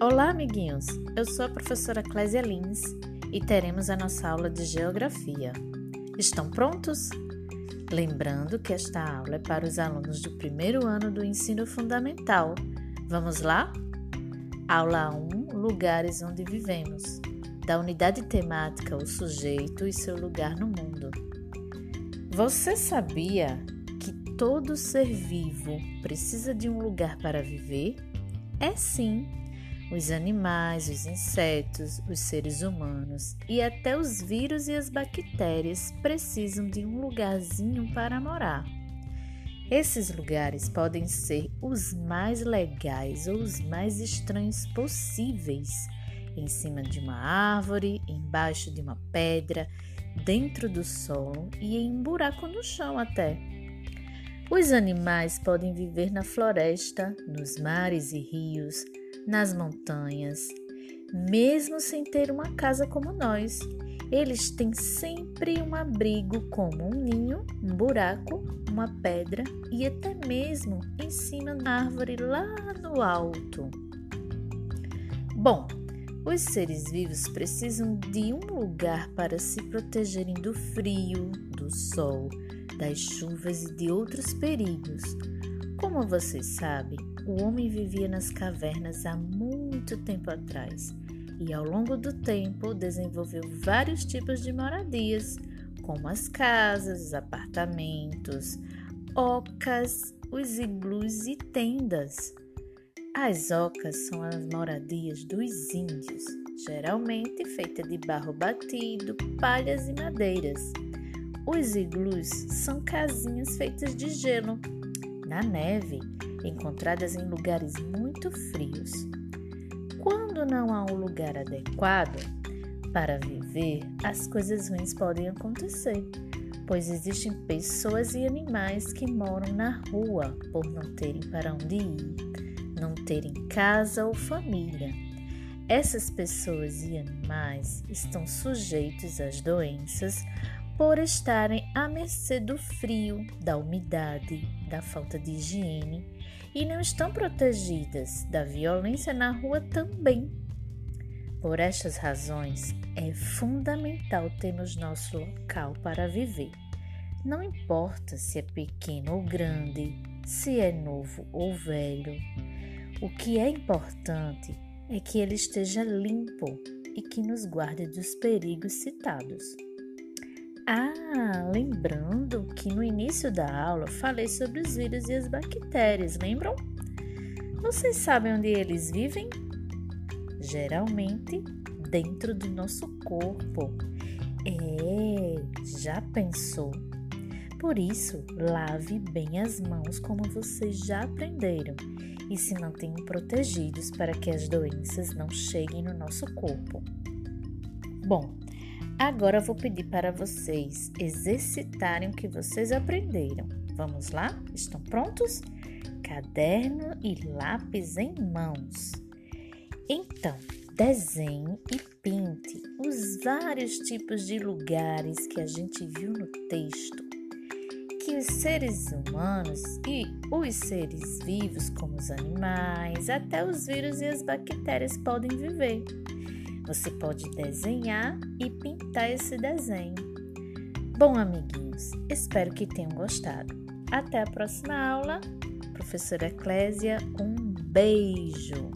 Olá, amiguinhos! Eu sou a professora Clésia Lins e teremos a nossa aula de Geografia. Estão prontos? Lembrando que esta aula é para os alunos do primeiro ano do ensino fundamental. Vamos lá? Aula 1: Lugares onde vivemos. Da unidade temática O sujeito e seu lugar no mundo. Você sabia que todo ser vivo precisa de um lugar para viver? É sim. Os animais, os insetos, os seres humanos e até os vírus e as bactérias precisam de um lugarzinho para morar. Esses lugares podem ser os mais legais ou os mais estranhos possíveis em cima de uma árvore, embaixo de uma pedra, dentro do solo e em um buraco no chão até. Os animais podem viver na floresta, nos mares e rios, nas montanhas, mesmo sem ter uma casa como nós. Eles têm sempre um abrigo, como um ninho, um buraco, uma pedra e até mesmo em cima da árvore lá no alto. Bom, os seres vivos precisam de um lugar para se protegerem do frio, do sol, das chuvas e de outros perigos. Como vocês sabem, o homem vivia nas cavernas há muito tempo atrás e, ao longo do tempo, desenvolveu vários tipos de moradias, como as casas, os apartamentos, ocas, os iglus e tendas. As ocas são as moradias dos índios, geralmente feitas de barro batido, palhas e madeiras. Os iglus são casinhas feitas de gelo na neve, encontradas em lugares muito frios. Quando não há um lugar adequado para viver, as coisas ruins podem acontecer, pois existem pessoas e animais que moram na rua por não terem para onde ir, não terem casa ou família. Essas pessoas e animais estão sujeitos às doenças por estarem à mercê do frio, da umidade, da falta de higiene e não estão protegidas da violência na rua também. Por estas razões, é fundamental termos nosso local para viver. Não importa se é pequeno ou grande, se é novo ou velho. O que é importante é que ele esteja limpo e que nos guarde dos perigos citados. Ah, lembrando que no início da aula falei sobre os vírus e as bactérias, lembram? Vocês sabem onde eles vivem? Geralmente dentro do nosso corpo. É, já pensou? Por isso, lave bem as mãos como vocês já aprenderam e se mantenham protegidos para que as doenças não cheguem no nosso corpo. Bom, Agora vou pedir para vocês exercitarem o que vocês aprenderam. Vamos lá? Estão prontos? Caderno e lápis em mãos. Então, desenhe e pinte os vários tipos de lugares que a gente viu no texto, que os seres humanos e os seres vivos, como os animais, até os vírus e as bactérias podem viver. Você pode desenhar e pintar esse desenho. Bom, amiguinhos, espero que tenham gostado. Até a próxima aula. Professora Eclésia, um beijo!